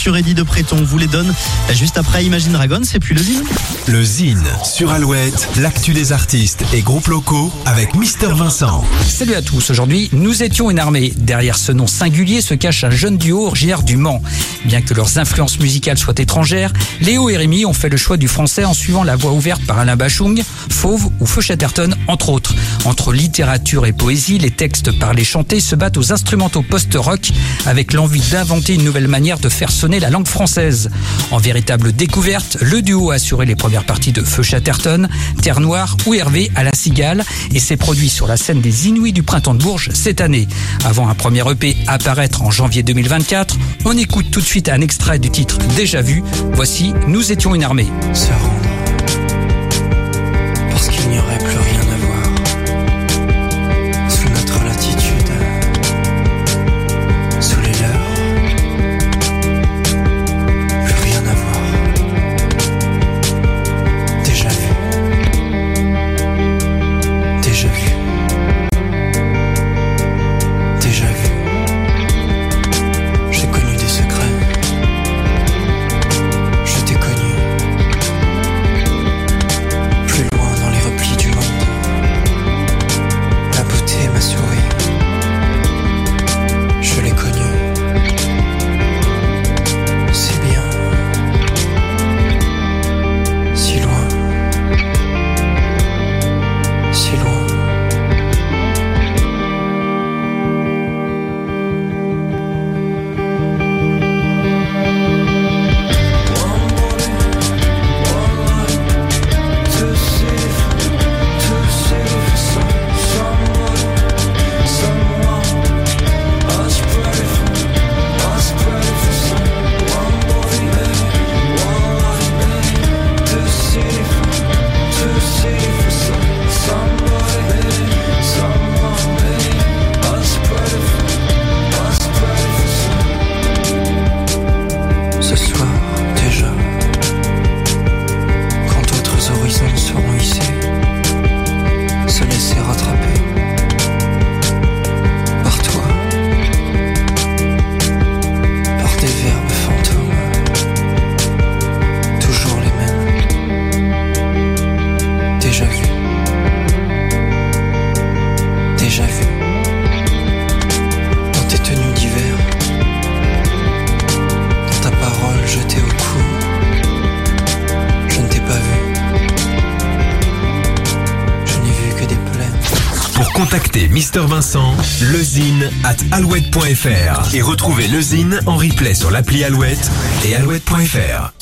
sur Eddie de Préton vous les donne juste après Imagine Dragon, c'est plus le zine. Le Zine sur Alouette, l'actu des artistes et groupes locaux avec Mister Vincent. Salut à tous, aujourd'hui nous étions une armée. Derrière ce nom singulier se cache un jeune duo originaire du Mans. Bien que leurs influences musicales soient étrangères, Léo et Rémi ont fait le choix du français en suivant la voie ouverte par Alain Bachung, Fauve ou Feu Chatterton, entre autres. Entre littérature et poésie, les textes parlés chantés se battent aux instrumentaux post-rock avec l'envie d'inventer une nouvelle manière de faire sonner la langue française. En véritable découverte, le duo a assuré les premières parties de Feu Chatterton, Terre Noire ou Hervé à la Cigale et s'est produit sur la scène des Inuits du Printemps de Bourges cette année. Avant un premier EP apparaître en janvier 2024, on écoute tout de suite un extrait du titre Déjà vu. Voici Nous étions une armée. Contacter Mister Vincent, lezine at alouette.fr et retrouver lezine en replay sur l'appli Alouette et alouette.fr.